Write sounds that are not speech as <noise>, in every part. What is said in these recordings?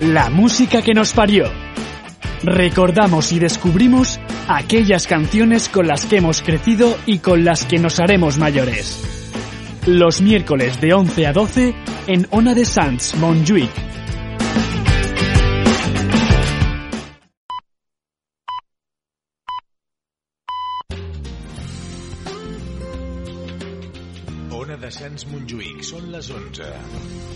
la música que nos parió. Recordamos y descubrimos aquellas canciones con las que hemos crecido y con las que nos haremos mayores. Los miércoles de 11 a 12 en Ona de Sans, Montjuic. Ona de Sants Montjuïc, són les 11.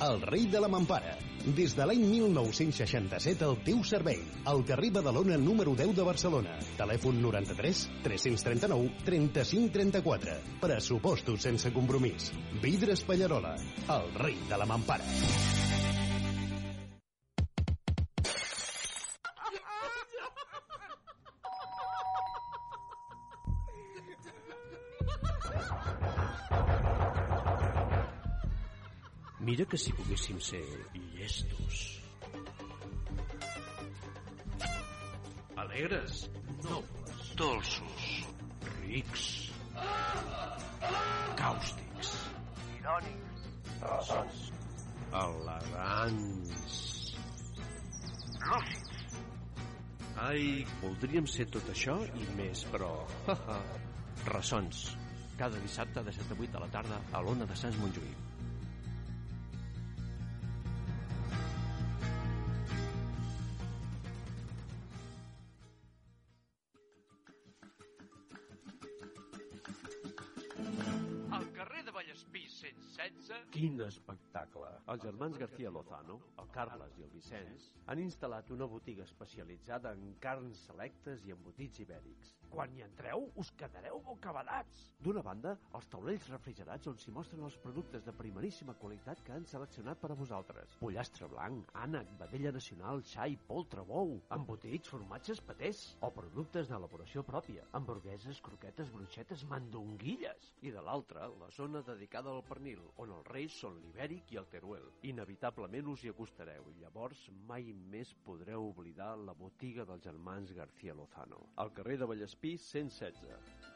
el rei de la mampara. Des de l'any 1967 al teu servei. Al carrer Badalona número 10 de Barcelona. Telèfon 93 339 35 34. Pressupostos sense compromís. Vidres Pallarola, el rei de la mampara. Mira que si poguéssim ser llestos. Alegres, nobles, dolços, rics, càustics, irònics, ressons, elegants, lúcids. Ai, voldríem ser tot això i més, però... <laughs> Ressons. Cada dissabte de 7 a 8 de la tarda a l'Ona de Sants Montjuïc. Els germans García Lozano, el Carles i el Vicenç, han instal·lat una botiga especialitzada en carns selectes i embotits ibèrics. Quan hi entreu, us quedareu bocabadats! D'una banda, els taulells refrigerats on s'hi mostren els productes de primeríssima qualitat que han seleccionat per a vosaltres. Pollastre blanc, ànec, vedella nacional, xai, poltre, bou, embotits, formatges, patés, o productes d'elaboració pròpia, hamburgueses, croquetes, bruixetes, mandonguilles. I de l'altra, la zona dedicada al pernil, on els reis són l'ibèric i el teruel. Inevitablement us hi acostareu i llavors mai més podreu oblidar la botiga dels germans García Lozano. Al carrer de Vallespí 116.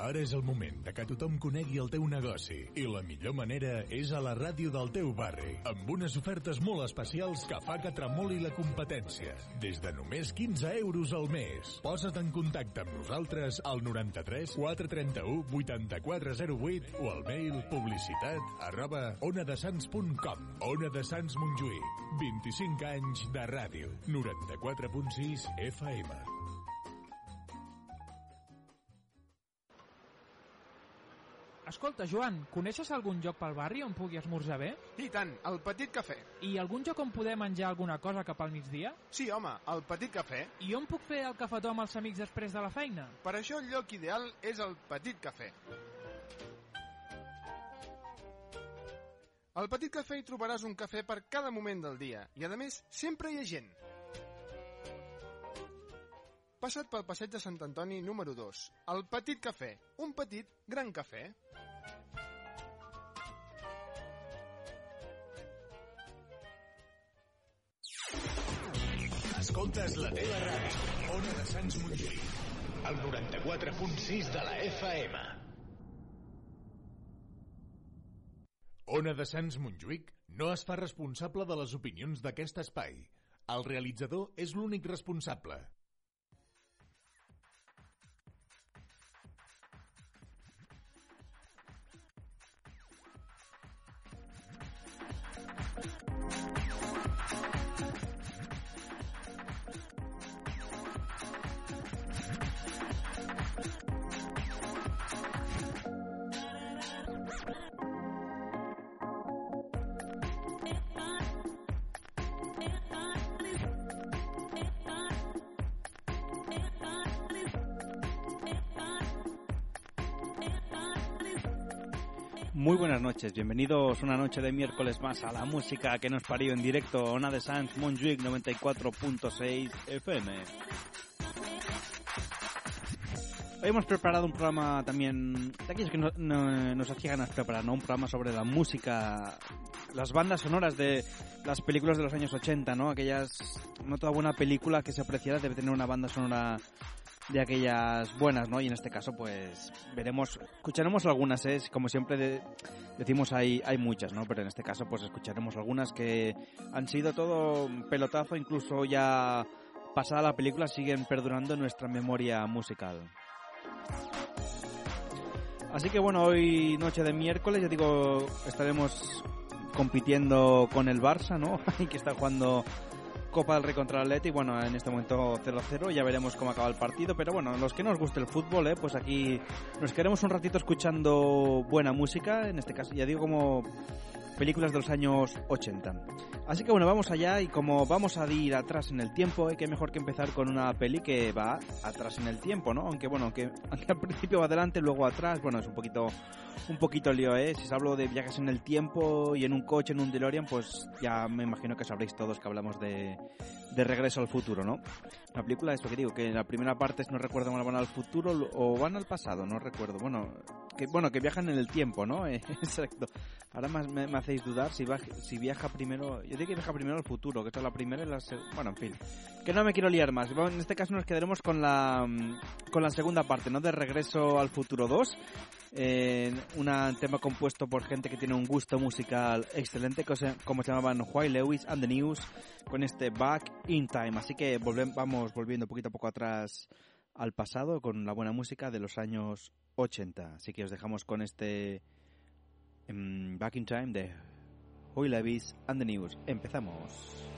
Ara és el moment de que tothom conegui el teu negoci i la millor manera és a la ràdio del teu barri, amb unes ofertes molt especials que fa que tremoli la competència. Des de només 15 euros al mes. Posa't en contacte amb nosaltres al 93 431 8408 o al mail publicitat arroba onadesans.com Ona de Sants Montjuïc. 25 anys de ràdio. 94.6 FM. Escolta, Joan, coneixes algun lloc pel barri on pugui esmorzar bé? I tant, el Petit Cafè. I algun lloc on poder menjar alguna cosa cap al migdia? Sí, home, el Petit Cafè. I on puc fer el cafetó amb els amics després de la feina? Per això el lloc ideal és el Petit Cafè. Al Petit Cafè hi trobaràs un cafè per cada moment del dia i, a més, sempre hi ha gent. Passa't pel passeig de Sant Antoni número 2. El Petit Cafè. Un petit, gran cafè. Escoltes la teva ràdio. Ona de Sants Montjuïc. El 94.6 de la FM. Ona de Sants Montjuïc no es fa responsable de les opinions d'aquest espai. El realitzador és l'únic responsable. Noches, bienvenidos una noche de miércoles más a la música que nos parió en directo, Ona de Sans Montjuic 94.6 FM. Hoy hemos preparado un programa también, de aquellos que no, no- nos hacía ganas preparar, ¿no? Un programa sobre la música, las bandas sonoras de las películas de los años 80, ¿no? Aquellas, no toda buena película que se apreciara debe tener una banda sonora de aquellas buenas, ¿no? Y en este caso, pues, veremos, escucharemos algunas, ¿eh? Como siempre de- decimos, hay, hay muchas, ¿no? Pero en este caso, pues, escucharemos algunas que han sido todo pelotazo, incluso ya pasada la película, siguen perdurando en nuestra memoria musical. Así que bueno, hoy noche de miércoles, ya digo, estaremos compitiendo con el Barça, ¿no? <laughs> Que está jugando Copa del Rey contra el Atleti, bueno, en este momento 0-0, ya veremos cómo acaba el partido, pero bueno, los que nos guste el fútbol, ¿eh? pues aquí nos queremos un ratito escuchando buena música, en este caso, ya digo, como películas de los años 80. Así que bueno, vamos allá y como vamos a ir atrás en el tiempo, ¿eh? qué mejor que empezar con una peli que va atrás en el tiempo, ¿no? Aunque bueno, aunque <laughs> al principio va adelante, luego atrás, bueno, es un poquito un poquito lío, ¿eh? Si os hablo de viajes en el tiempo y en un coche, en un DeLorean, pues ya me imagino que sabréis todos que hablamos de, de Regreso al Futuro, ¿no? La película, esto que digo, que la primera parte es no recuerdo mal van al futuro o van al pasado, no recuerdo. Bueno, que bueno que viajan en el tiempo, ¿no? <laughs> Eh, Exacto. Ahora más me, hacéis dudar si, viaja primero... Yo digo que viaja primero al futuro, que esta es la primera y la se- Bueno, en fin. Que no me quiero liar más. En este caso nos quedaremos con la, mm, con la segunda parte, ¿no? De Regreso al Futuro 2. Eh, un tema compuesto por gente que tiene un gusto musical excelente, como se llamaban White Lewis and the News, con este Back in Time. Así que volvem- vamos volviendo poquito a poco atrás al pasado con la buena música de los años 80. Así que os dejamos con este em, Back in Time de Hoy Lewis and the News. Empezamos.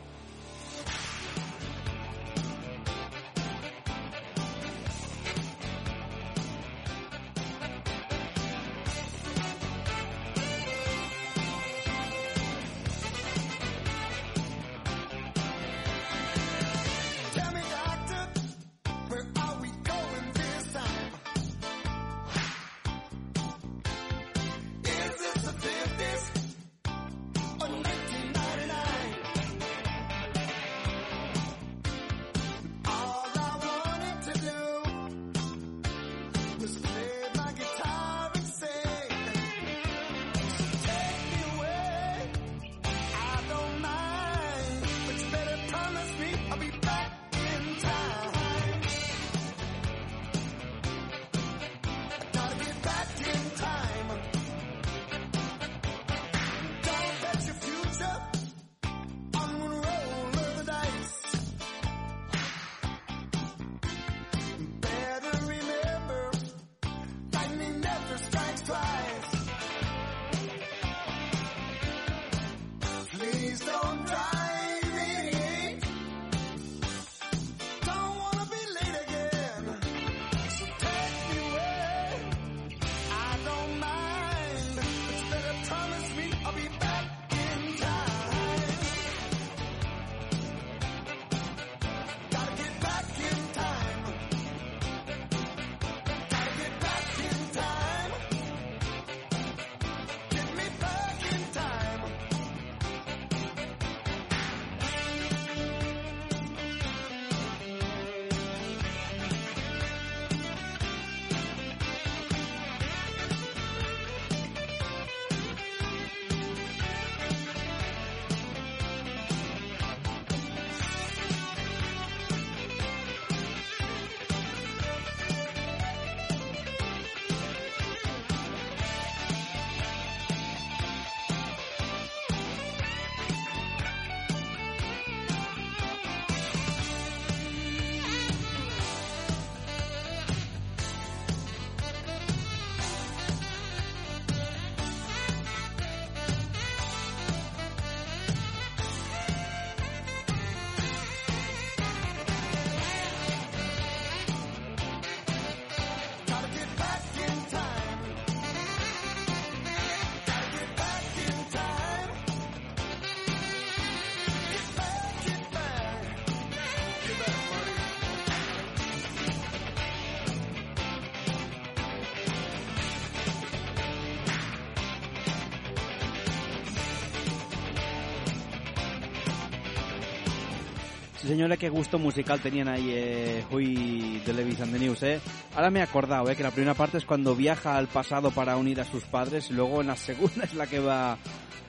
Sí, señores, qué gusto musical tenían ahí eh, Huy de and the News, ¿eh? Ahora me he acordado, ¿eh? Que la primera parte es cuando viaja al pasado para unir a sus padres y luego en la segunda <laughs> es la que va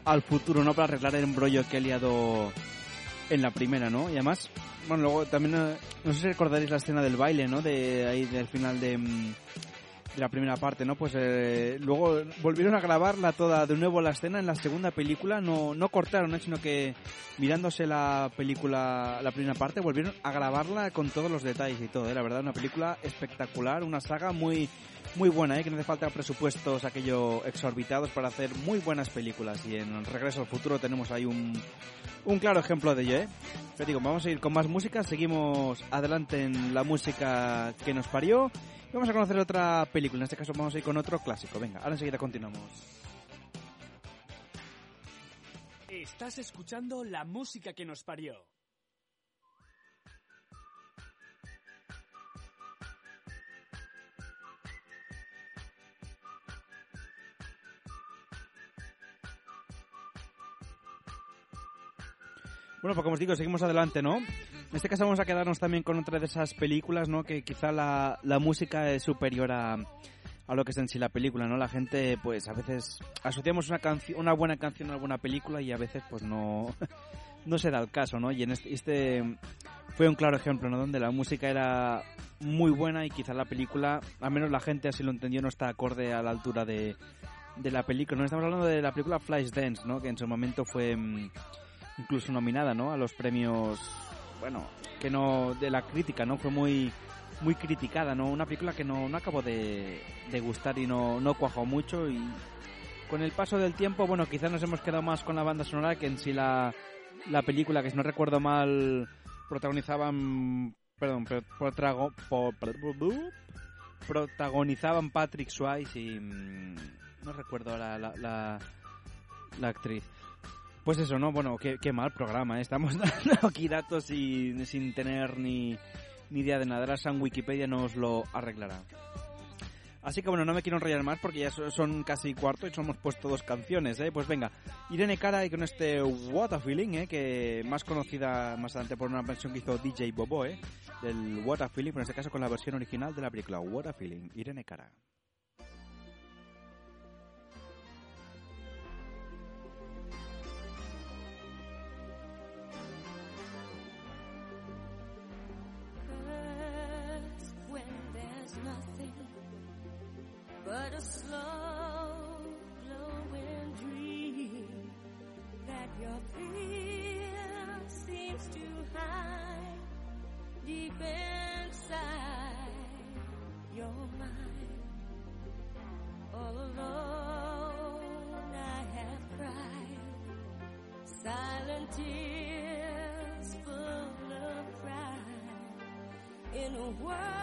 al futuro, ¿no? Para arreglar el embrollo que he liado en la primera, ¿no? Y además, bueno, luego también, eh, no sé si recordaréis la escena del baile, ¿no? De ahí, del final de, mm, de la primera parte, ¿no? Pues eh, luego volvieron a grabarla toda de nuevo la escena en la segunda película, no, no cortaron, ¿eh? sino que mirándose la película, la primera parte, volvieron a grabarla con todos los detalles y todo, ¿eh? La verdad, una película espectacular, una saga muy muy buena, ¿eh? que no hace falta presupuestos aquello exorbitados para hacer muy buenas películas. Y en Regreso al Futuro tenemos ahí un, un claro ejemplo de ello. ¿eh? Pero digo, vamos a ir con más música, seguimos adelante en la música que nos parió. Vamos a conocer otra película, en este caso vamos a ir con otro clásico. Venga, ahora enseguida continuamos. Estás escuchando la música que nos parió. Bueno, pues como os digo, seguimos adelante, ¿no? En este caso vamos a quedarnos también con otra de esas películas, ¿no? Que quizá la, la música es superior a, a lo que es en sí la película, ¿no? La gente, pues a veces asociamos una una buena canción a alguna película y a veces, pues no, <laughs> no se da el caso, ¿no? Y en este, este fue un claro ejemplo, ¿no? Donde la música era muy buena y quizá la película, al menos la gente así lo entendió, no está acorde a la altura de, de la película. No estamos hablando de la película Flashdance, ¿no? Que en su momento fue mm, incluso nominada, ¿no? A los premios, bueno, que no de la crítica, ¿no? Fue muy muy criticada, ¿no? Una película que no, no acabó de, de gustar y no, no cuajó mucho y con el paso del tiempo, bueno, quizás nos hemos quedado más con la banda sonora que en sí la, la película, que si no recuerdo mal, protagonizaban, perdón, pro- protrago- po- protagonizaban Patrick Swayze y mm, no recuerdo la, la, la actriz. Pues eso, ¿no? Bueno, qué, qué mal programa, ¿eh? Estamos <laughs> dando aquí datos y, sin tener ni, ni idea de nada. Ahora San Wikipedia nos lo arreglará. Así que bueno, no me quiero enrollar más porque ya so- son casi cuarto y solo hemos puesto dos canciones, ¿eh? Pues venga, Irene Cara y con este What a Feeling, ¿eh? Que más conocida más adelante por una versión que hizo DJ Bobo, ¿eh? Del What a Feeling, pero en este caso con la versión original de la película What a Feeling, Irene Cara. World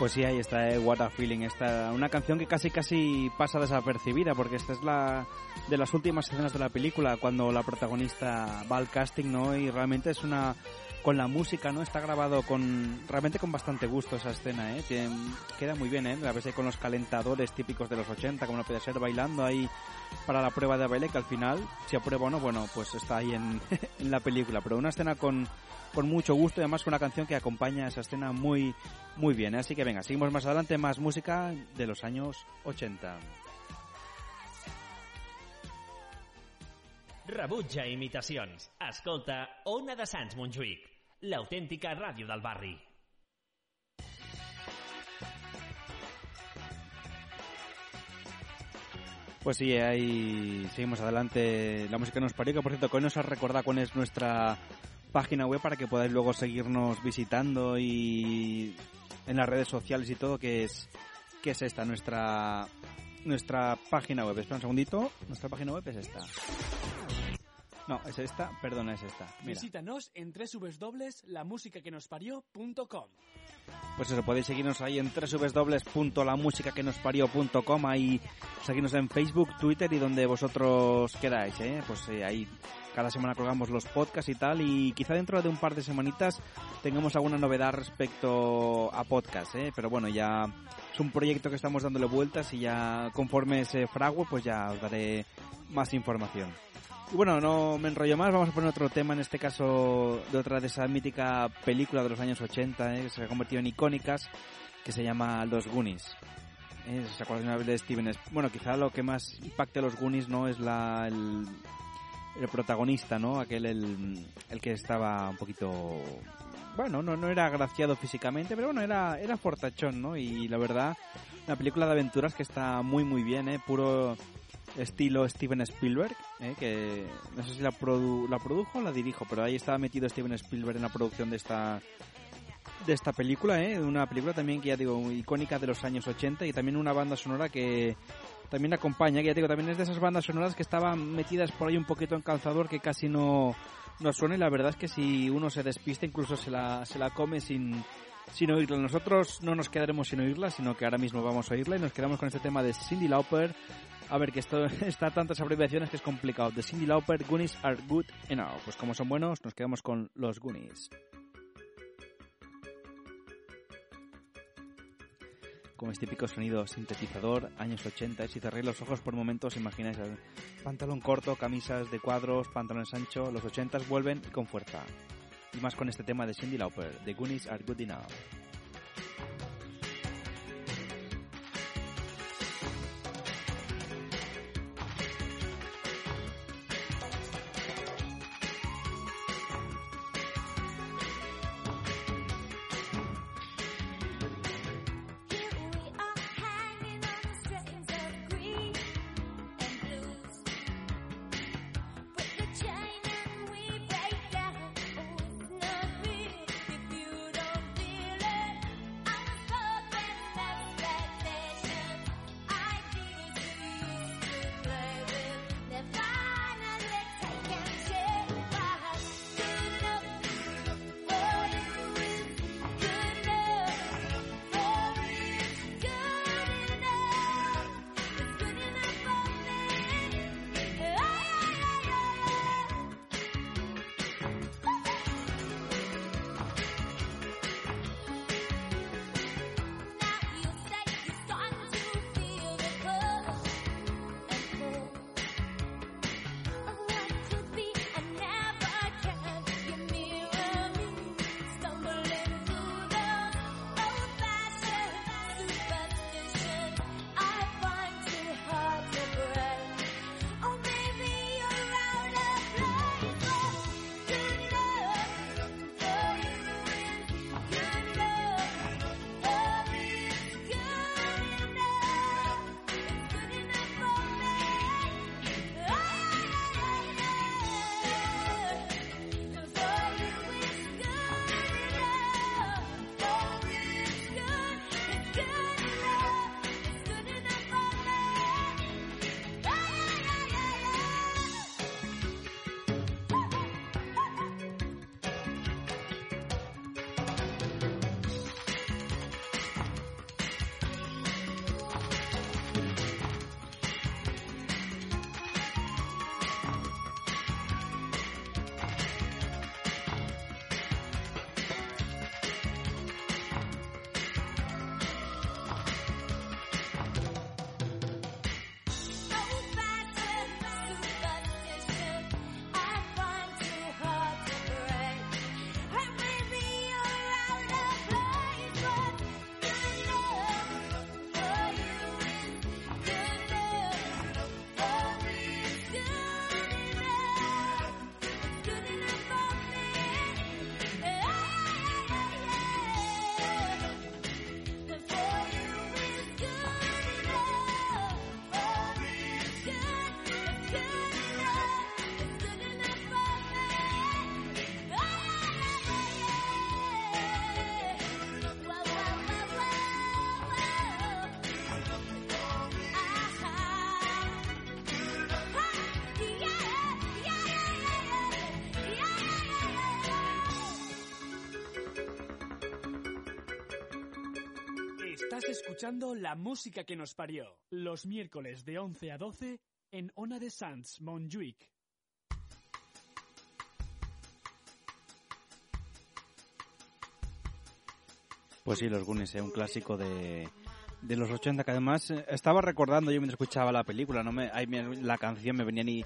Pues sí, ahí está, eh, What a Feeling. Esta, una canción que casi casi pasa desapercibida, porque esta es la de las últimas escenas de la película, cuando la protagonista va al casting, ¿no? Y realmente es una con la música, ¿no? Está grabado con realmente con bastante gusto esa escena, ¿eh? Queda muy bien, ¿eh? A veces con los calentadores típicos de los 80, como no puede ser, bailando ahí para la prueba de baile, que al final, si aprueba o no, bueno, pues está ahí <laughs> en, la película. Pero una escena con, con mucho gusto y además con una canción que acompaña esa escena muy, muy bien. Así que venga, seguimos más adelante, más música de los años 80. Rebutja imitacions. Escolta Ona de Sants l'autèntica ràdio del barri. Pues sí, ahí seguimos adelante. La música nos parió, que por cierto, que hoy nos has recordado cuál es nuestra página web para que podáis luego seguirnos visitando y en las redes sociales y todo, que es, que es esta, nuestra, nuestra página web. Espera un segundito, nuestra página web es esta. No, es esta, perdona, es esta. Mira. Visítanos en www.lamusicaquenosparió.com. Pues eso, podéis seguirnos ahí en www.lamusicaquenosparió.com, ahí seguirnos en Facebook, Twitter y donde vosotros queráis, ¿eh? Pues eh, ahí cada semana colgamos los podcasts y tal y quizá dentro de un par de semanitas tengamos alguna novedad respecto a podcast, ¿eh? Pero bueno, ya es un proyecto que estamos dándole vueltas y ya conforme se frague pues ya os daré más información. Y bueno, no me enrollo más, vamos a poner otro tema, en este caso de otra de esa mítica película de los años 80, ¿eh? que se ha convertido en icónicas, que se llama Los Goonies. ¿Eh? ¿Se de Steven Bueno, quizá lo que más impacta a los Goonies no es la, el, el protagonista, ¿no? Aquel, el, el que estaba un poquito... Bueno, no, no era agraciado físicamente, pero bueno, era, era fortachón, ¿no? Y la verdad, una película de aventuras que está muy, muy bien, ¿eh? Puro estilo Steven Spielberg, ¿eh? que no sé si la, produ- la produjo o la dirijo, pero ahí estaba metido Steven Spielberg en la producción de esta de esta película, ¿eh? una película también que ya digo icónica de los años 80 y también una banda sonora que también acompaña, que ya digo, también es de esas bandas sonoras que estaban metidas por ahí un poquito en calzador que casi no, no suena y la verdad es que si uno se despista incluso se la, se la come sin, sin oírla. Nosotros no nos quedaremos sin oírla, sino que ahora mismo vamos a oírla y nos quedamos con este tema de Cindy Lauper. A ver, que esto <laughs> está tantas abreviaciones que es complicado. De Cindy Lauper, Goonies are good enough. Pues como son buenos, nos quedamos con los Goonies. Con este típico sonido sintetizador, años 80, si cerréis los ojos por momentos, imagináis pantalón corto, camisas de cuadros, pantalones anchos, los 80 vuelven y con fuerza. Y más con este tema de Cindy Lauper, The Goonies are good enough. Estás escuchando la música que nos parió. Los miércoles de 11 a 12 en Ona de Sans, Montjuic. Pues sí, Los Goonies, ¿eh? un clásico de, de los 80 que además eh, estaba recordando yo mientras escuchaba la película, no me, la canción me venían i-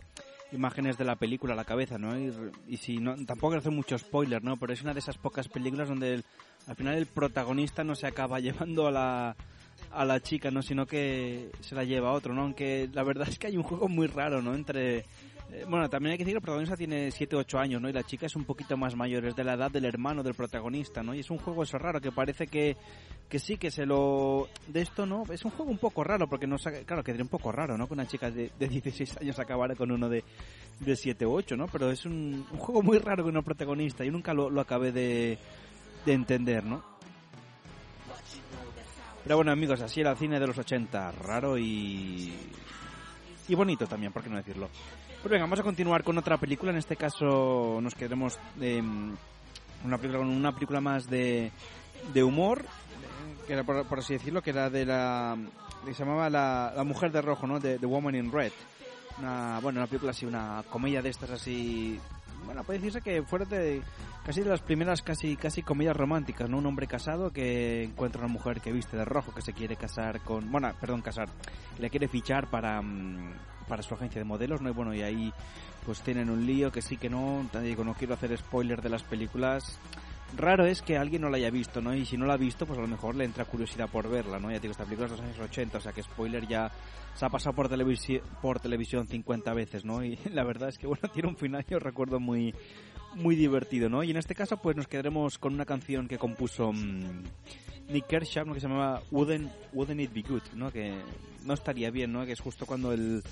imágenes de la película a la cabeza, ¿no? Y, y si no, tampoco hacer mucho spoiler, ¿no? Pero es una de esas pocas películas donde el- al final el protagonista no se acaba <laughs> llevando a la a la chica, ¿no? Sino que se la lleva a otro, ¿no? Aunque la verdad es que hay un juego muy raro, ¿no? Entre eh, bueno, también hay que decir que el protagonista tiene 7 o 8 años, ¿no? Y la chica es un poquito más mayor, es de la edad del hermano del protagonista, ¿no? Y es un juego eso raro que parece que, que sí, que se lo... De esto, ¿no? Es un juego un poco raro, porque no sabe- Claro, que sería un poco raro, ¿no? Que una chica de, de 16 años acabara con uno de, de 7 o 8, ¿no? Pero es un, un juego muy raro con una protagonista. Yo nunca lo, lo acabé de, de entender, ¿no? Pero bueno, amigos, así era el cine de los 80. Raro y... Y bonito también, por qué no decirlo. Pues venga, vamos a continuar con otra película. En este caso nos quedaremos en una película, con una película más de, de humor, eh, que era por, por así decirlo, que era de la... que se llamaba La, la Mujer de Rojo, ¿no? De The Woman in Red. Una, bueno, una película así, una comedia de estas así... Bueno, puede decirse que fuera de casi de las primeras casi casi comedias románticas, ¿no? Un hombre casado que encuentra una mujer que viste de rojo, que se quiere casar con... Bueno, perdón, casar. Le quiere fichar para, mm, para su agencia de modelos, ¿no? Y bueno, y ahí pues tienen un lío que sí que no. Digo, no quiero hacer spoiler de las películas. Raro es que alguien no la haya visto, ¿no? Y si no la ha visto, pues a lo mejor le entra curiosidad por verla, ¿no? Ya digo, esta película es de los años 80, o sea que spoiler ya se ha pasado por, televisi por televisión 50 veces, ¿no? Y <laughs> la verdad es que, bueno, tiene un final, yo recuerdo muy muy divertido, ¿no? Y en este caso, pues nos quedaremos con una canción que compuso mm, Nick Kershaw, ¿no? que se llamaba Wouldn't, Wouldn't It Be Good, ¿no? Que no estaría bien, ¿no? Que es justo cuando el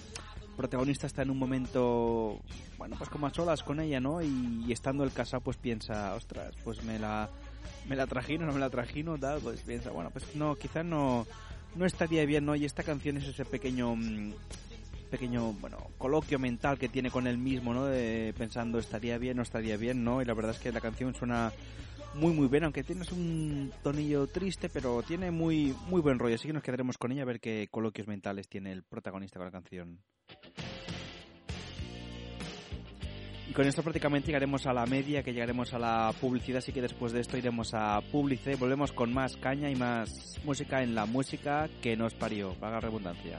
protagonista está en un momento, bueno, pues como a solas con ella, ¿no? Y, estando el casado, pues piensa, ostras, pues me la, me la trajino, no me la trajino, tal, pues piensa, bueno, pues no, quizás no, no estaría bien, ¿no? Y esta canción es ese pequeño, mm, pequeño, bueno, coloquio mental que tiene con él mismo, ¿no? De, pensando, estaría bien, no estaría bien, ¿no? Y la verdad es que la canción suena muy muy bien, aunque tienes un tonillo triste, pero tiene muy muy buen rollo, así que nos quedaremos con ella a ver qué coloquios mentales tiene el protagonista con la canción. Y con esto prácticamente llegaremos a la media, que llegaremos a la publicidad, así que después de esto iremos a Publice, volvemos con más caña y más música en la música que nos parió, vaga redundancia.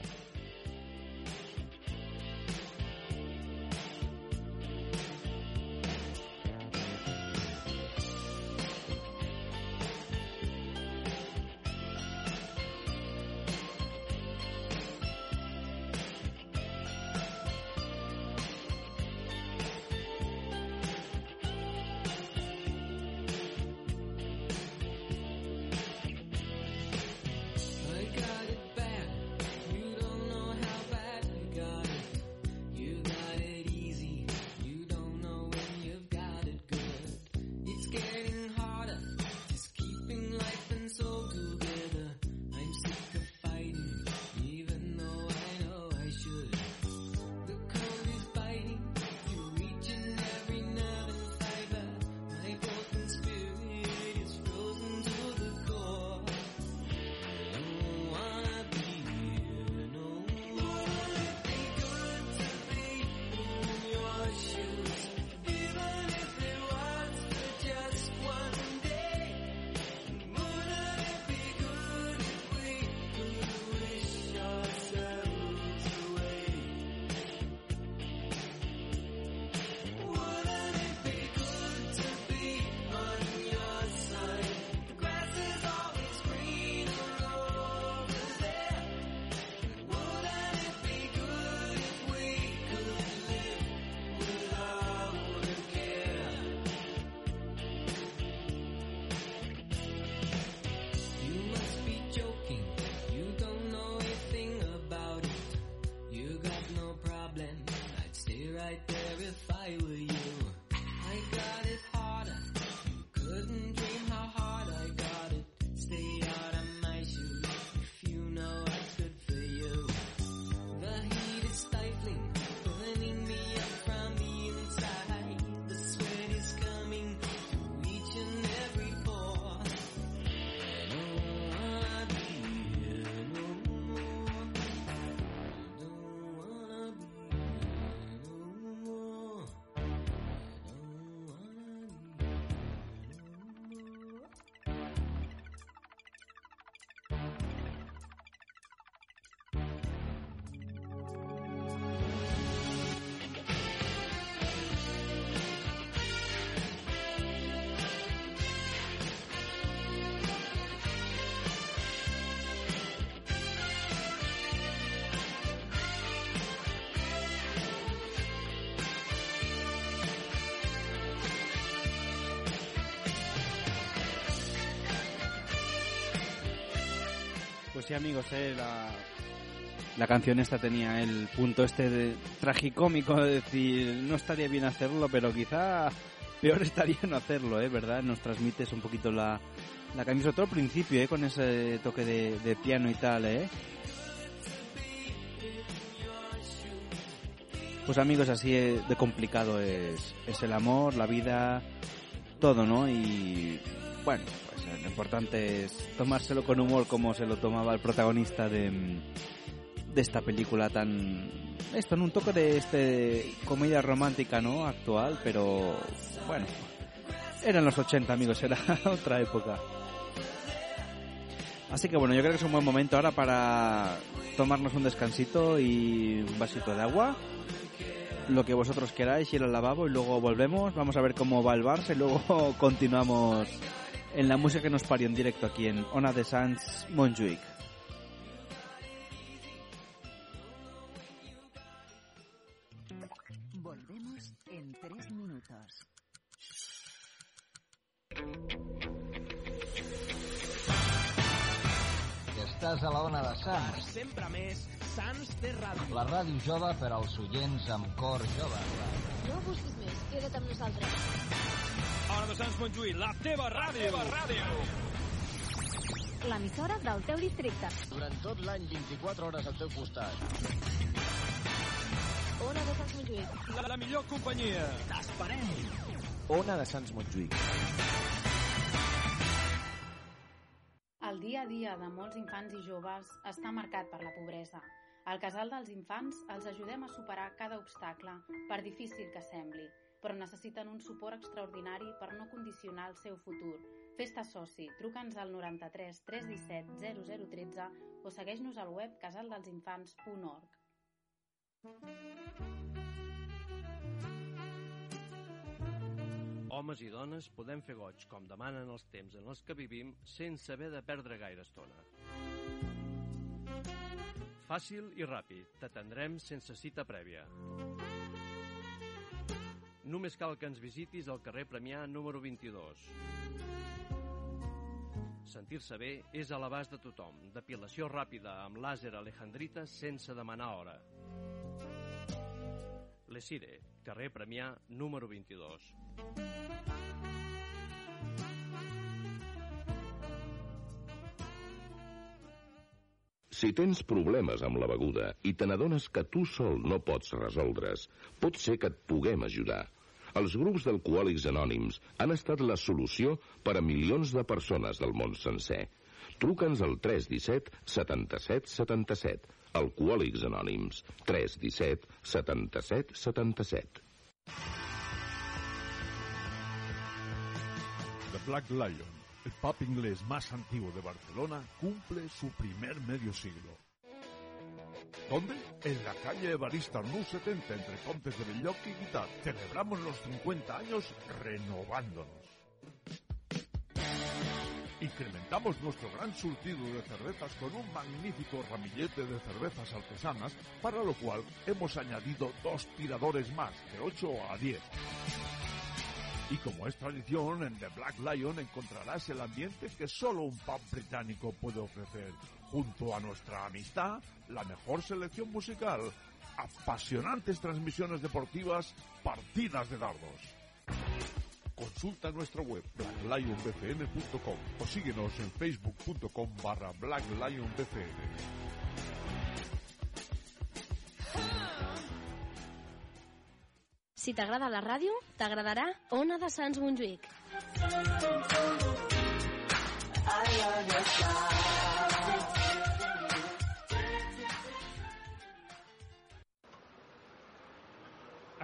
Sí, amigos, eh, la, la canción esta tenía el punto este de tragicómico de decir, no estaría bien hacerlo, pero quizá peor <laughs> estaría no hacerlo, ¿eh? ¿Verdad? Nos transmites un poquito la, la sobre todo al principio, ¿eh? Con ese toque de, de piano y tal, ¿eh? Pues amigos, así de complicado es, es el amor, la vida, todo, ¿no? Y bueno, eh, lo importante es tomárselo con humor como se lo tomaba el protagonista de, de esta película tan... Esto, en un toque de este comedia romántica, ¿no? Actual, pero bueno, eran los 80 amigos, era <laughs> otra época. Así que bueno, yo creo que es un buen momento ahora para tomarnos un descansito y un vasito de agua lo que vosotros queráis, ir al lavabo y luego volvemos. Vamos a ver cómo va el Barça y luego <laughs> continuamos en la música que nos parió en directo aquí en Ona de Sans Montjuic. Volvemos en tres minutos. Estàs a la ona de Sants. Sempre més Sants té ràdio. La ràdio jove per als oients amb cor jove. No busquis més, queda't amb nosaltres. Ona de Sants Montjuïc, la teva ràdio. La teva ràdio. L'emissora del teu districte. Durant tot l'any, 24 hores al teu costat. Ona de Sants Montjuïc. La, la millor companyia. T'esperem. Ona de Sants Montjuïc. El dia a dia de molts infants i joves està marcat per la pobresa. Al Casal dels Infants els ajudem a superar cada obstacle, per difícil que sembli, però necessiten un suport extraordinari per no condicionar el seu futur. Fes-te soci, truca'ns al 93 317 0013 o segueix-nos al web casaldelsinfants.org. Homes i dones podem fer goig com demanen els temps en els que vivim sense haver de perdre gaire estona. Fàcil i ràpid, t'atendrem sense cita prèvia. Només cal que ens visitis al carrer Premià número 22. Sentir-se bé és a l'abast de tothom. Depilació ràpida amb làser alejandrita sense demanar hora. Lesire, carrer Premià número 22. Si tens problemes amb la beguda i te n'adones que tu sol no pots resoldre's, pot ser que et puguem ajudar. Els grups d'alcohòlics anònims han estat la solució per a milions de persones del món sencer. Truca'ns al 317 77 77. Alcohòlics Anònims. 317 77 77. The Black Lion, el pub inglés más antiguo de Barcelona, cumple su primer medio siglo. ¿Dónde? En la calle Evarista Arnús 70, entre Contes de Belloc y Guitar. Celebramos los 50 años renovándonos. Incrementamos nuestro gran surtido de cervezas con un magnífico ramillete de cervezas artesanas, para lo cual hemos añadido dos tiradores más, de 8 a 10. Y como es tradición, en The Black Lion encontrarás el ambiente que solo un pub británico puede ofrecer, junto a nuestra amistad, la mejor selección musical, apasionantes transmisiones deportivas, partidas de dardos. Consulta nuestra web blacklionbcn.com o síguenos en facebook.com barra blacklionbcn. Si t'agrada la ràdio, t'agradarà Ona de Sants Montjuïc.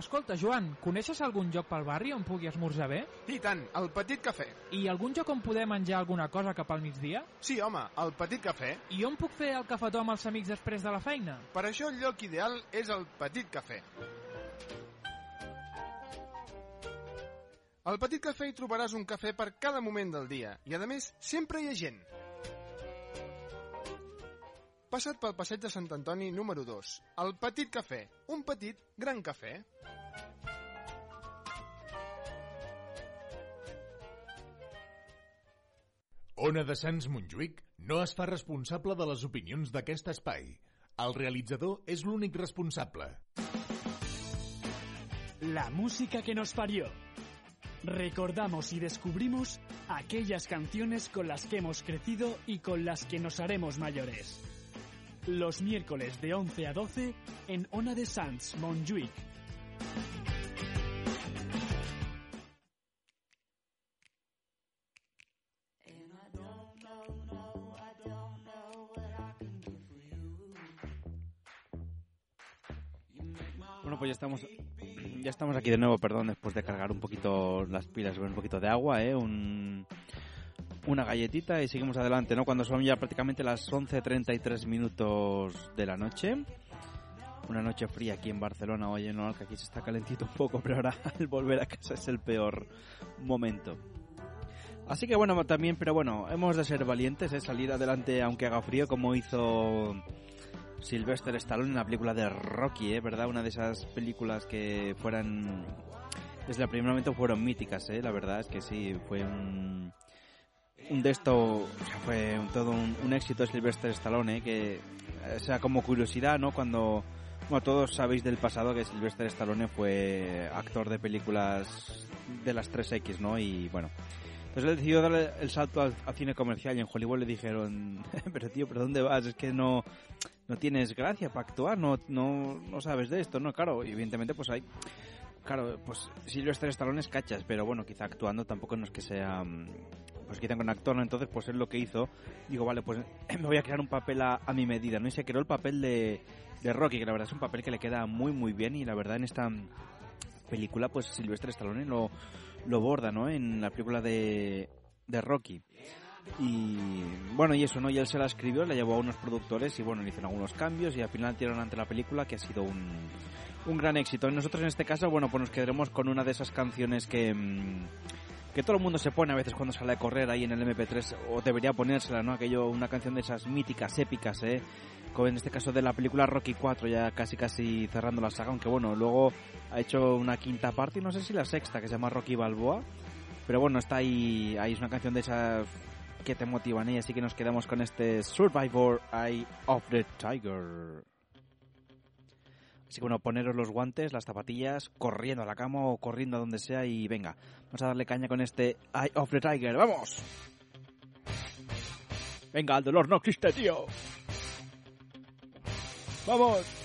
Escolta, Joan, coneixes algun lloc pel barri on pugui esmorzar bé? I tant, el Petit Cafè. I algun lloc on poder menjar alguna cosa cap al migdia? Sí, home, el Petit Cafè. I on puc fer el cafetó amb els amics després de la feina? Per això el lloc ideal és el Petit Cafè. Al Petit Cafè hi trobaràs un cafè per cada moment del dia i, a més, sempre hi ha gent. Passa't pel passeig de Sant Antoni número 2. El Petit Cafè. Un petit, gran cafè. Ona de Sants Montjuïc no es fa responsable de les opinions d'aquest espai. El realitzador és l'únic responsable. La música que nos parió. Recordamos y descubrimos aquellas canciones con las que hemos crecido y con las que nos haremos mayores. Los miércoles de 11 a 12 en Ona de Sants Montjuïc. Bueno, pues ya estamos ya estamos aquí de nuevo, perdón, después de cargar un poquito las pilas un poquito de agua, ¿eh? Un, una galletita y seguimos adelante, ¿no? Cuando son ya prácticamente las 11.33 minutos de la noche. Una noche fría aquí en Barcelona, oye, no, que aquí se está calentito un poco, <laughs> pero ahora al volver a casa es el peor momento. Así que bueno, también, pero bueno, hemos de ser valientes, ¿eh? Salir adelante aunque haga frío, como hizo Sylvester Stallone en la película de Rocky, ¿eh? ¿verdad? Una de esas películas que fueran... Desde el primer momento fueron míticas, ¿eh? La verdad es que sí, fue un... Un de esto, o sea, fue un- todo un, un éxito Sylvester Stallone, ¿eh? Que, o sea, como curiosidad, ¿no? Cuando... Bueno, todos sabéis del pasado que Sylvester Stallone fue actor de películas de las 3X, ¿no? Y bueno, entonces él decidió darle el salto al, al cine comercial y en Hollywood le dijeron, <laughs> pero tío, ¿pero dónde vas? Es que no, no tienes gracia para actuar, no, no, no sabes de esto, ¿no? Claro, evidentemente pues hay... Claro, pues Sylvester Stallone es cachas, pero bueno, quizá actuando tampoco no es que sea... mm, Pues quizá con actor, ¿no? Entonces pues él lo que hizo, digo, vale, pues <laughs> me voy a crear un papel a, mi medida, ¿no? Y se creó el papel de, de Rocky, que la verdad es un papel que le queda muy, muy bien y la verdad en esta mm, película pues Sylvester Stallone lo, lo borda, ¿no? En la película de, de Rocky. Y bueno, y eso, ¿no? Y él se la escribió, la llevó a unos productores y bueno, le hicieron algunos cambios y al final tiraron ante la película que ha sido un, un gran éxito. Y nosotros en este caso, bueno, pues nos quedaremos con una de esas canciones que, mm, que todo el mundo se pone a veces cuando sale a correr ahí en el MP3 o debería ponérsela, ¿no? Aquello, una canción de esas míticas, épicas, ¿eh? Como en este caso de la película Rocky 4, ya casi casi cerrando la saga, aunque bueno, luego ha hecho una quinta parte y no sé si la sexta, que se llama Rocky Balboa. Pero bueno, está ahí, ahí es una canción de esas que te motivan y así que nos quedamos con este Survivor Eye of the Tiger. Así que bueno, poneros los guantes, las zapatillas, corriendo a la cama o corriendo a donde sea y venga, vamos a darle caña con este Eye of the Tiger, ¡vamos! Venga, el dolor no existe, tío. ¡Vamos!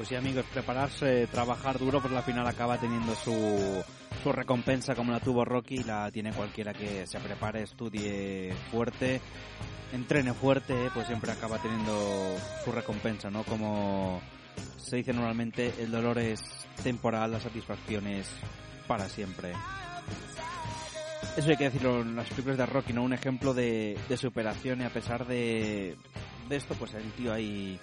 Pues sí, amigos, prepararse, trabajar duro, pues al final acaba teniendo su, su recompensa como la tuvo Rocky, la tiene cualquiera que se prepare, estudie fuerte, entrene fuerte, pues siempre acaba teniendo su recompensa, ¿no? Como se dice normalmente, el dolor es temporal, la satisfacción es para siempre. Eso hay que decirlo en las películas de Rocky, ¿no? Un ejemplo de, de superación y a pesar de, de esto, pues el tío ahí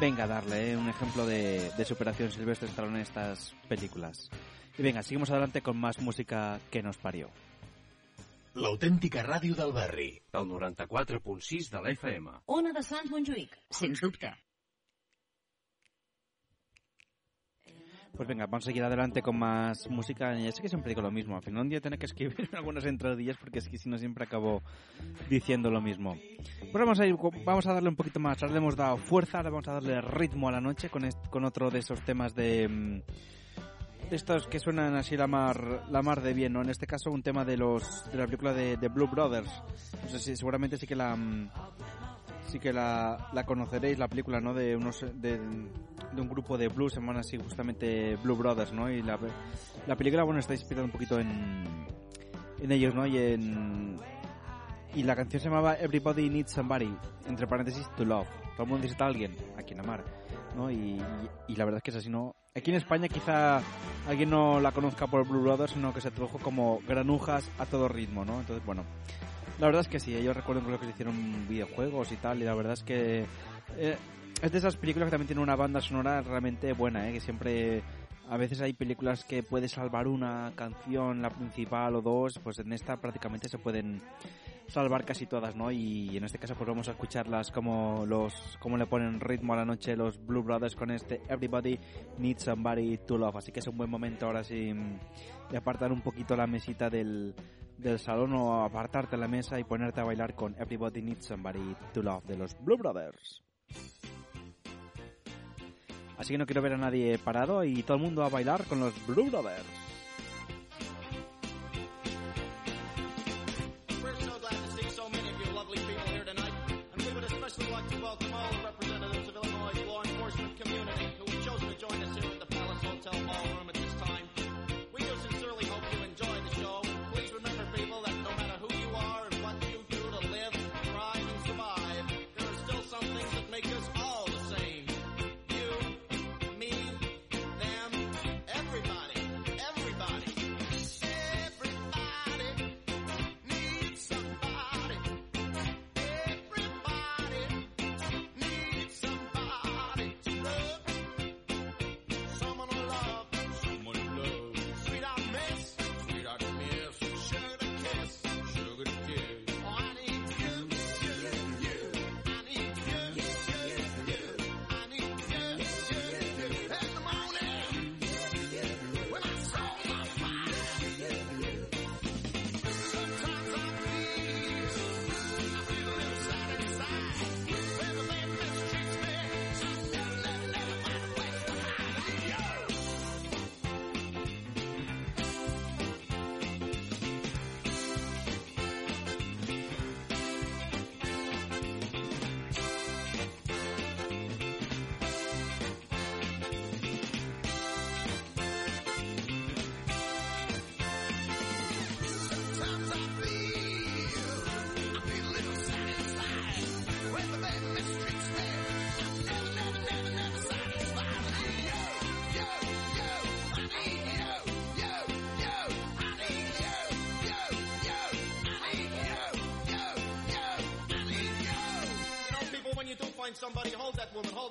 venga a darle ¿eh? un ejemplo de, de superación Silvestre Stallone en estas películas. Y venga, seguimos adelante con más música que nos parió. L'autèntica ràdio del barri. El 94.6 de la FM. Ona de Sants Montjuïc, sens dubte. Pues venga, vamos a seguir adelante con más música. Ya sé que siempre digo lo mismo. Al final un día tener que escribir <laughs> algunas entradillas porque es que si no siempre acabo diciendo lo mismo. Pero vamos a ir, vamos a darle un poquito más. Ahora le hemos dado fuerza, ahora vamos a darle ritmo a la noche con, est- con otro de esos temas de, mm, de estos que suenan así la mar, la mar de bien, ¿no? En este caso un tema de los de la película de, de Blue Brothers. No sé si seguramente sí que la mm, sí que la, la conoceréis la película, ¿no? De unos de, un grupo de blues, llaman así justamente Blue Brothers, ¿no? Y la, la película, bueno, está inspirada un poquito en en ellos, ¿no? Y en y la canción se llamaba Everybody Needs Somebody, entre paréntesis, to love. Todo el mundo necesita a alguien, a quien amar, ¿no? Y, y, y la verdad es que es así, ¿no? Aquí en España quizá alguien no la conozca por Blue Brothers, sino que se tradujo como granujas a todo ritmo, ¿no? Entonces, bueno, la verdad es que sí, yo recuerdo creo que se hicieron videojuegos y tal, y la verdad es que eh, es de esas películas que también tiene una banda sonora realmente buena, ¿eh? que siempre a veces hay películas que puede salvar una canción, la principal o dos, pues en esta prácticamente se pueden salvar casi todas, ¿no? Y en este caso pues vamos a escucharlas como los como le ponen ritmo a la noche los Blue Brothers con este Everybody Needs Somebody to Love, así que es un buen momento ahora sí de apartar un poquito la mesita del del salón o apartarte de la mesa y ponerte a bailar con Everybody Needs Somebody to Love de los Blue Brothers. Así que no quiero ver a nadie parado y todo el mundo a bailar con los Blue Brothers. Find somebody, hold that woman, hold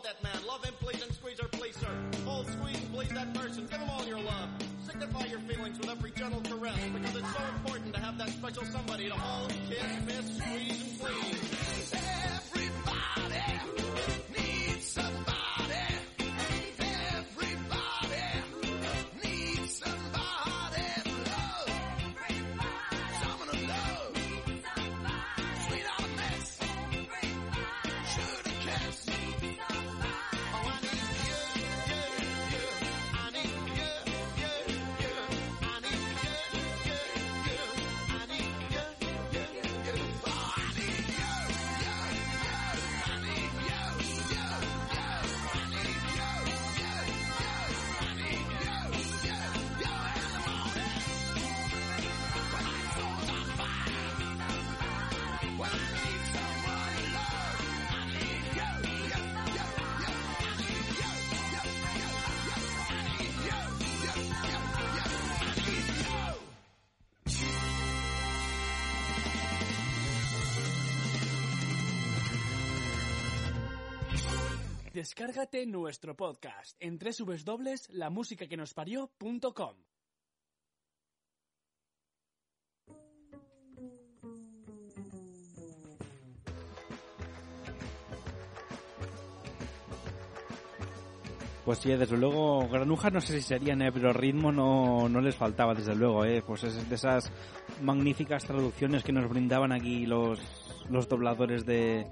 Descárgate nuestro podcast en www.lamusicaquenosparió.com. Pues sí, desde luego, granujas no sé si serían, eh, pero ritmo no, no les faltaba, desde luego. Eh. Pues es de esas magníficas traducciones que nos brindaban aquí los, los dobladores de,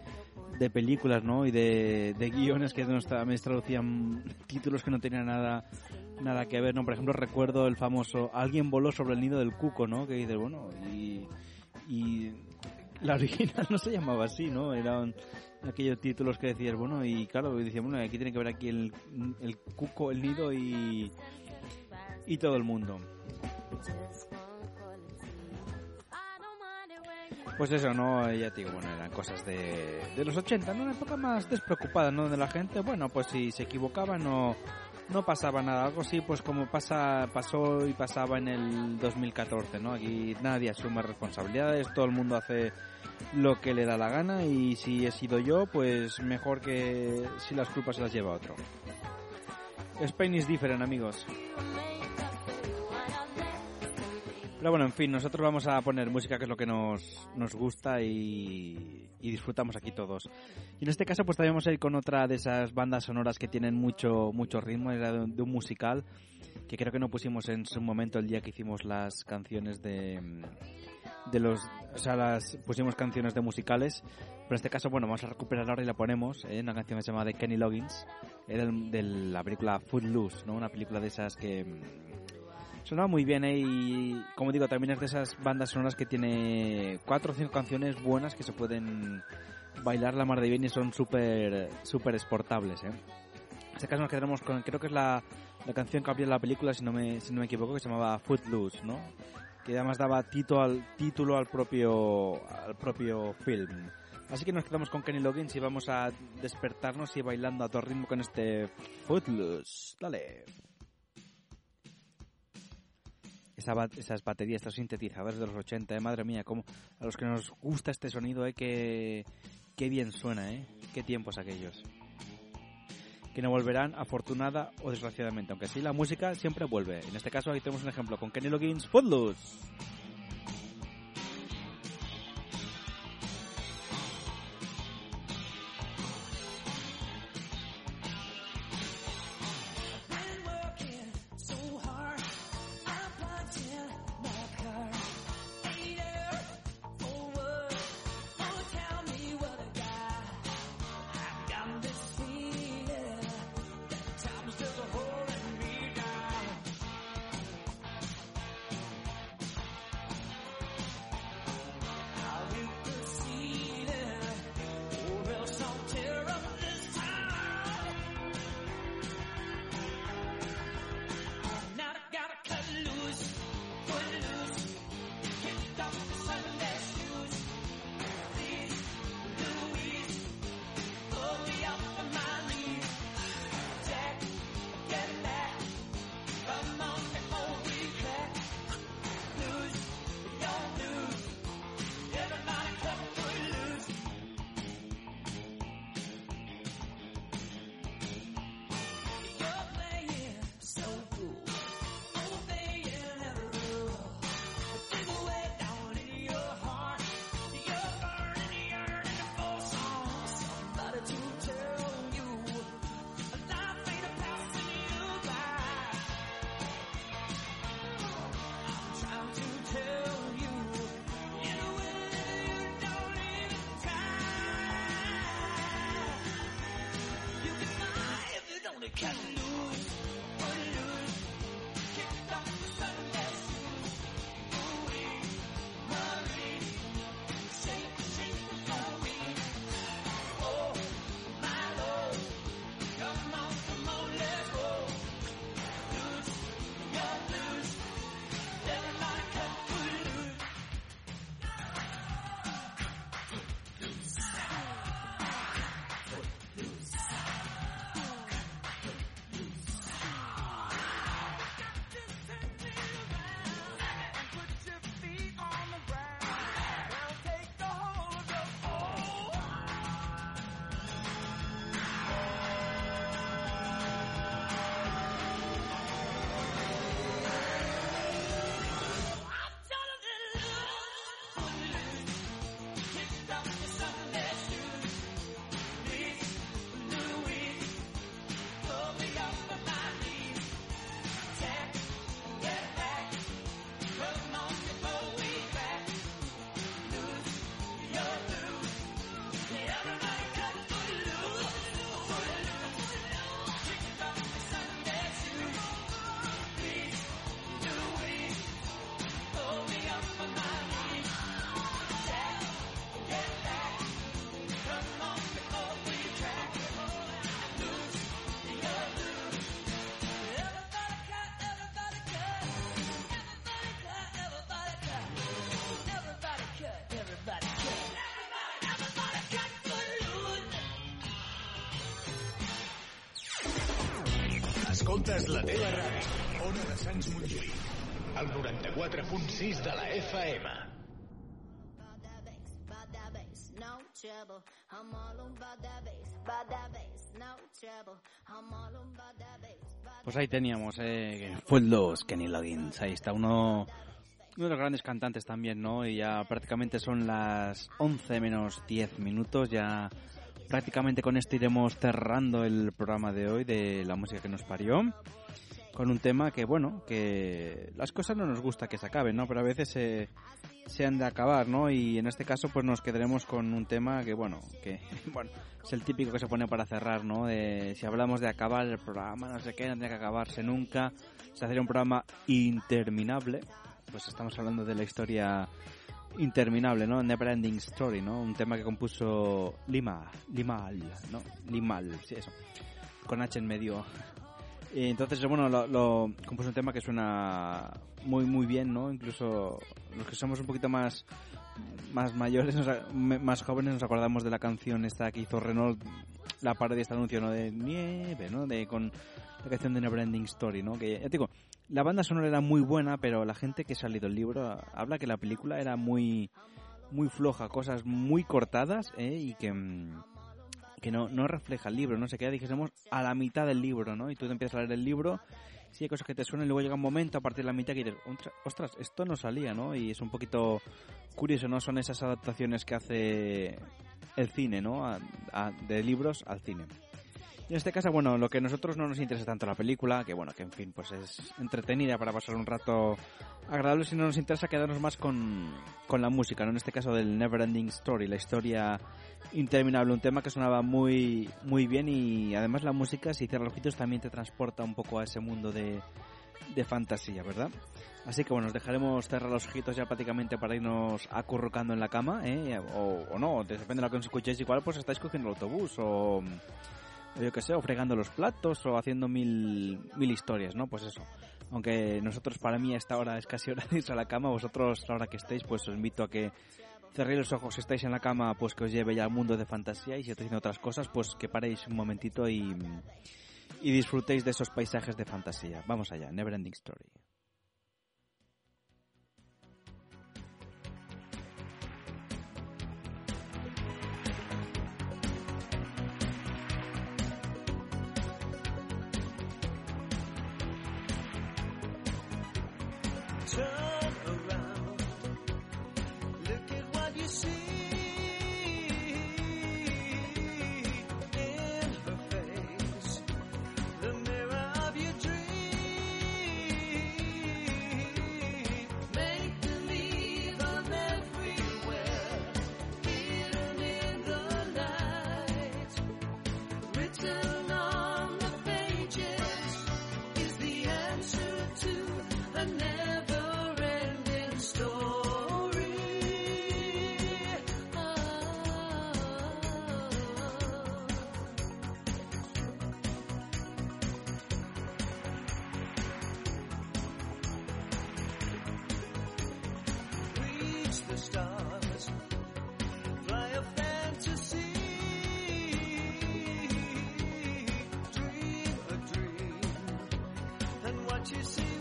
de películas, ¿no? Y de, de guiones que nos también traducían títulos que no tenían nada nada que ver, ¿no? Por ejemplo, recuerdo el famoso Alguien voló sobre el nido del cuco, ¿no? Que dices, bueno, y, y la original <laughs> no se llamaba así, ¿no? Eran aquellos títulos que decías, bueno, y claro, y decía, bueno, aquí tiene que ver aquí el, el cuco, el nido y, y todo el mundo. Pues eso, ¿no? Ya te digo, bueno, eran cosas de, de los 80, ¿no? Una época más despreocupada, ¿no? De la gente, bueno, pues si se equivocaba no, no pasaba nada. Algo así, pues como pasa, pasó y pasaba en el 2014, ¿no? Aquí nadie asume responsabilidades, todo el mundo hace lo que le da la gana y si he sido yo, pues mejor que si las culpas las lleva otro. Spain is different, amigos. Pero bueno, en fin, nosotros vamos a poner música que es lo que nos, nos gusta y, y disfrutamos aquí todos. Y en este caso pues también vamos a ir con otra de esas bandas sonoras que tienen mucho, mucho ritmo, era de, de un musical que creo que no pusimos en su momento el día que hicimos las canciones de, de los, o sea, las pusimos canciones de musicales, pero en este caso, bueno, vamos a recuperarla ahora y la ponemos, ¿eh? una canción que se llama de Kenny Loggins, del- de la película Footloose, ¿no? Una película de esas que sonaba muy bien, ¿eh? Y como digo, también es de esas bandas sonoras que tiene cuatro o cinco canciones buenas que se pueden bailar la mar de bien y son súper, súper exportables, ¿eh? Este caso nos quedaremos con, creo que es la, la canción que abrió la película, si no me, si no me equivoco, que se llamaba Footloose, ¿no? Que además daba tito al, título al propio, al propio film. Así que nos quedamos con Kenny Loggins y vamos a despertarnos y bailando a todo ritmo con este Footloose. Dale. Esa ba- esas baterías, estos sintetizadores de los 80, ¿eh? madre mía, cómo, a los que nos gusta este sonido, ¿eh? qué, qué bien suena, ¿eh? qué tiempos aquellos que no volverán afortunada o desgraciadamente, aunque sí la música siempre vuelve. En este caso aquí tenemos un ejemplo con Kenny Loggins Footloose. Escoltes la teva ràdio. Ona de Sants Montjuïc. El 94.6 de la FM. no trouble. I'm all about that bass, about that bass, no trouble. I'm all about that bass. Pues ahí teníamos, eh, 2, Kenny Loggins. Ahí está uno, uno de los grandes cantantes también, ¿no? Y ya prácticamente son las 11 menos 10 minutos. Ya prácticamente con esto iremos cerrando el programa de hoy de la música que nos parió. Con un tema que, bueno, que las cosas no nos gusta que se acaben, ¿no? Pero a veces se, se han de acabar, ¿no? Y en este caso, pues nos quedaremos con un tema que, bueno, que, <laughs> bueno, es el típico que se pone para cerrar, ¿no? De, si hablamos de acabar el programa, no sé qué, no tiene que acabarse nunca, se hacería un programa interminable, pues estamos hablando de la historia interminable, ¿no? Never Ending Story, ¿no? Un tema que compuso Lima, Limal, ¿no? Limal, sí, eso, con H en medio. Y entonces, bueno, lo, lo compuso un tema que suena muy, muy bien, ¿no? Incluso los que somos un poquito más más mayores, más jóvenes, nos acordamos de la canción esta que hizo Renault, la parodia de este anuncio, ¿no? De nieve, ¿no? De, con la canción de Neverending Story, ¿no? Que, ya te digo, la banda sonora era muy buena, pero la gente que ha leído el libro habla que la película era muy muy floja, cosas muy cortadas, ¿eh? Y que... mm, que no, no refleja el libro, no se queda, dijésemos, a la mitad del libro, ¿no? Y tú te empiezas a leer el libro, sí hay cosas que te suenan, luego llega un momento a partir de la mitad que dices, "Ostra- ostras, esto no salía, ¿no? Y es un poquito curioso, ¿no? Son esas adaptaciones que hace el cine, ¿no? De libros al cine. En este caso, bueno, lo que a nosotros no nos interesa tanto la película, que bueno, que en fin, pues es entretenida para pasar un rato agradable, sino nos interesa quedarnos más con, con la música, ¿no? En este caso del Neverending Story, la historia interminable, un tema que sonaba muy, muy bien y además la música, si cierras los ojitos, también te transporta un poco a ese mundo de, de fantasía, ¿verdad? Así que bueno, nos dejaremos cerrar los ojitos ya prácticamente para irnos acurrucando en la cama, ¿eh? O, o no, depende de lo que nos escuchéis, igual pues estáis cogiendo el autobús o yo que sé, o fregando los platos o haciendo mil, mil historias, ¿no? Pues eso. Aunque nosotros, para mí, a esta hora es casi hora de irse a la cama, vosotros, a la hora que estéis, pues os invito a que cerréis los ojos, si estáis en la cama, pues que os lleve ya al mundo de fantasía y si estáis haciendo otras cosas, pues que paréis un momentito y, y disfrutéis de esos paisajes de fantasía. Vamos allá, Neverending Story. The stars, fly a fantasy, dream a dream, and what you see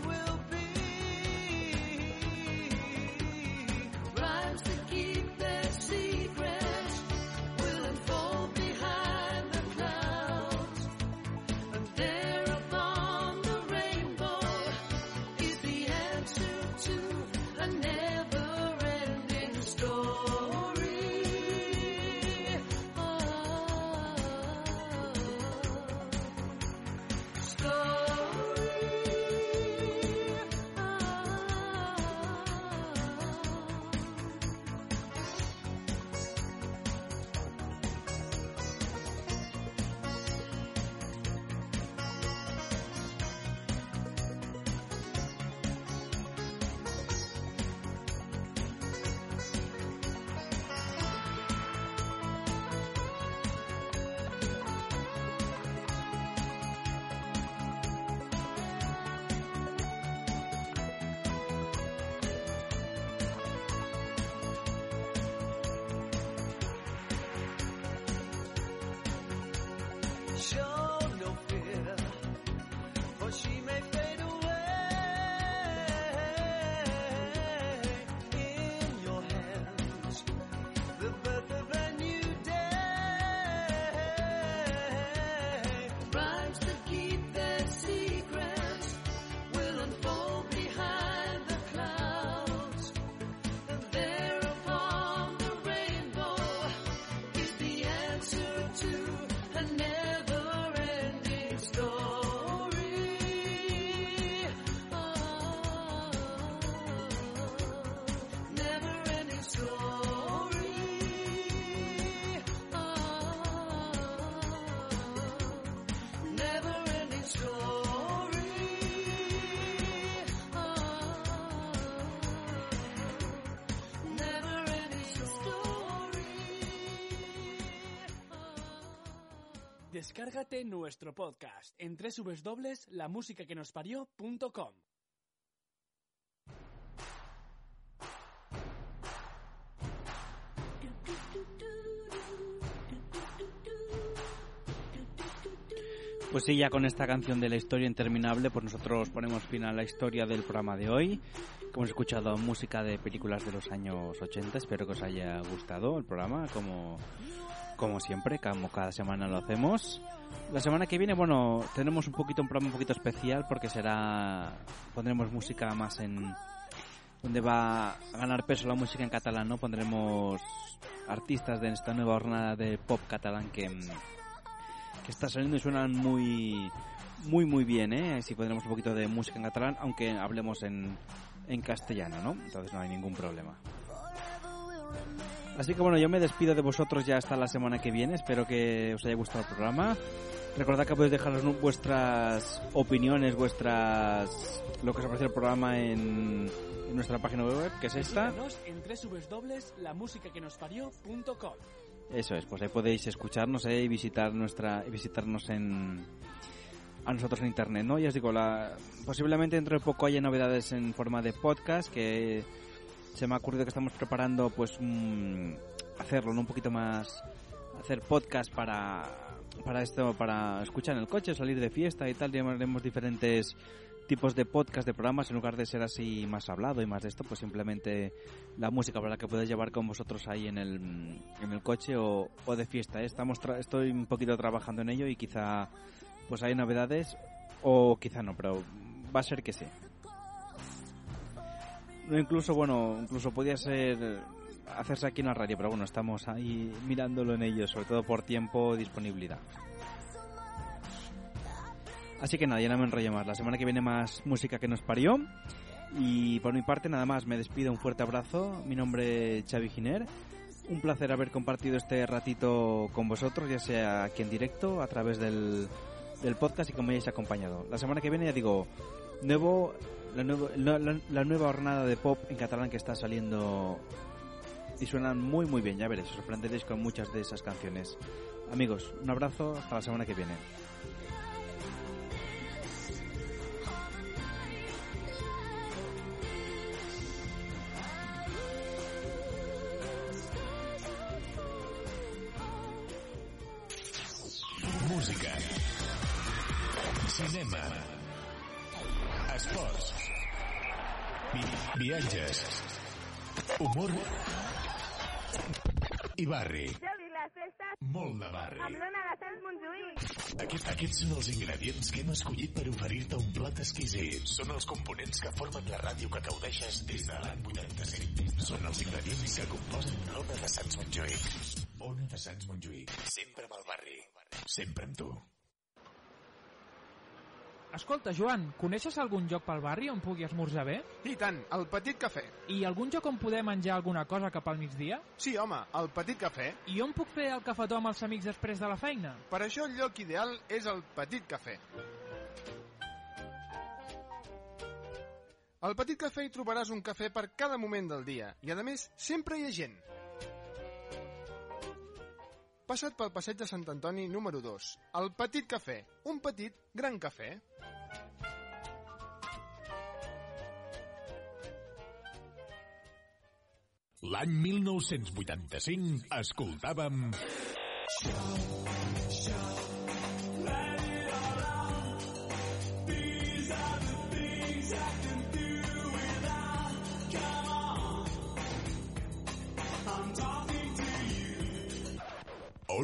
Show Descárgate nuestro podcast en www.lamusicaquenosparió.com. Pues sí, ya con esta canción de la historia interminable, pues nosotros ponemos fin a la historia del programa de hoy. Hemos escuchado música de películas de los años 80, espero que os haya gustado el programa, como, como siempre, como cada semana lo hacemos. La semana que viene, bueno, tenemos un poquito un programa un poquito especial porque será pondremos música más en donde va a ganar peso la música en catalán, ¿no? Pondremos artistas de esta nueva jornada de pop catalán que que está saliendo y suenan muy muy muy bien, ¿eh? Si pondremos un poquito de música en catalán, aunque hablemos en, en castellano, ¿no? Entonces no hay ningún problema. Así que bueno, yo me despido de vosotros ya hasta la semana que viene. Espero que os haya gustado el programa. Recordad que podéis dejarnos vuestras opiniones, vuestras lo que os parece el programa en, en nuestra página web, que es esta. En www.lamusicaquenosparió.com. Eso es, pues ahí podéis escucharnos eh, y visitar nuestra visitarnos en a nosotros en internet, ¿no? Ya os digo, la, posiblemente dentro de poco haya novedades en forma de podcast que se me ha ocurrido que estamos preparando pues mm, hacerlo ¿no? un poquito más hacer podcast para para esto para escuchar en el coche, salir de fiesta y tal, llamaremos diferentes tipos de podcast, de programas, en lugar de ser así más hablado y más de esto, pues simplemente la música para la que puedes llevar con vosotros ahí en el, en el coche o, o de fiesta. ¿eh? Estamos tra- estoy un poquito trabajando en ello y quizá pues hay novedades o quizá no, pero va a ser que sí. No, incluso, bueno, incluso podía ser hacerse aquí en la radio, pero bueno, estamos ahí mirándolo en ello, sobre todo por tiempo, disponibilidad. Así que nada, ya no me enrollo más. La semana que viene más música que nos parió. Y por mi parte nada más, me despido, un fuerte abrazo. Mi nombre es Xavi Giner. Un placer haber compartido este ratito con vosotros, ya sea aquí en directo, a través del, del podcast y me hayáis acompañado. La semana que viene ya digo, nuevo, la, nuevo- la- la- nueva jornada de pop en catalán que está saliendo y suenan muy muy bien, ya veréis, os sorprenderéis con muchas de esas canciones. Amigos, un abrazo, hasta la semana que viene. Viatges. Humor. I barri. Xavi, les festes Molt de barri. amb l'Ona de Sants Montjuïc. Aquest, aquests són els ingredients que hem escollit per oferir-te un plat exquisit. Són els components que formen la ràdio que gaudeixes des de l'any 85. Són els ingredients que composen l'Ona de Sants Montjuïc. Ona de Sants Montjuïc. Sempre amb el barri. Sempre amb tu. Escolta, Joan, coneixes algun lloc pel barri on pugui esmorzar bé? I tant, el Petit Cafè. I algun lloc on poder menjar alguna cosa cap al migdia? Sí, home, el Petit Cafè. I on puc fer el cafetó amb els amics després de la feina? Per això el lloc ideal és el Petit Cafè. Al Petit Cafè hi trobaràs un cafè per cada moment del dia i, a més, sempre hi ha gent. Passa't pel passeig de Sant Antoni número 2, el Petit Cafè, un petit gran cafè. L'any 1985 escoltàvem...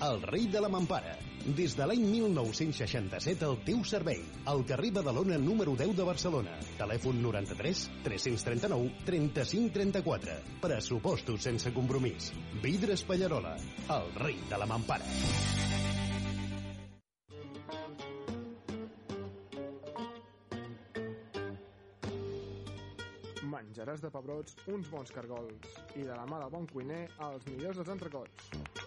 el rei de la mampara. Des de l'any 1967 al teu servei. Al carrer Badalona número 10 de Barcelona. Telèfon 93 339 35 34. Pressupostos sense compromís. Vidres Pallarola, el rei de la mampara. menjaràs de pebrots uns bons cargols i de la mà del bon cuiner els millors dels entrecots.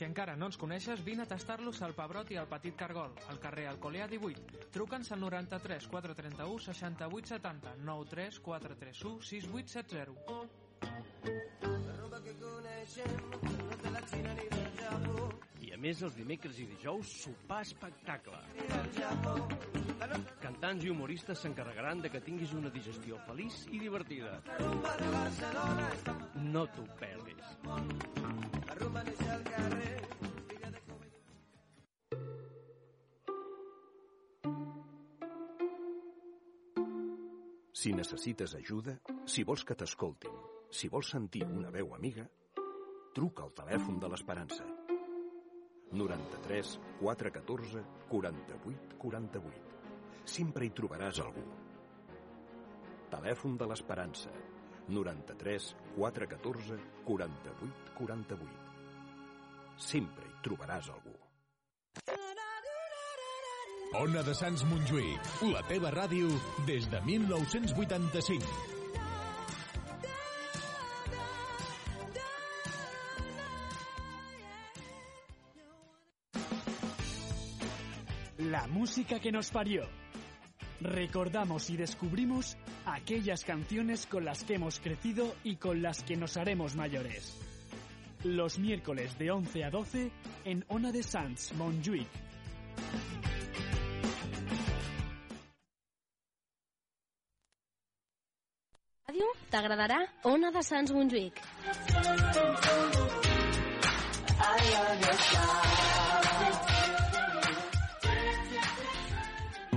Si encara no ens coneixes, vine a tastar-los al Pebrot i al Petit Cargol, al carrer Alcolea 18. Truca'ns al 93 431 68 70 93 431 6870. I a més, els dimecres i dijous, sopar espectacle. Cantants i humoristes s'encarregaran de que tinguis una digestió feliç i divertida. No t'ho perdis. Si necessites ajuda, si vols que t'escoltin, si vols sentir una veu amiga, truca al telèfon de l'Esperança. 93 414 48 48. Sempre hi trobaràs algú. Telèfon de l'Esperança. 93 414 48 48. Sempre hi trobaràs algú. Ona de Sants Montjuïc, la teva ràdio des de 1985. que nos parió. Recordamos y descubrimos aquellas canciones con las que hemos crecido y con las que nos haremos mayores. Los miércoles de 11 a 12 en Ona de Sanz, Montjuic. Ràdio t'agradarà Ona de Sants Montjuïc.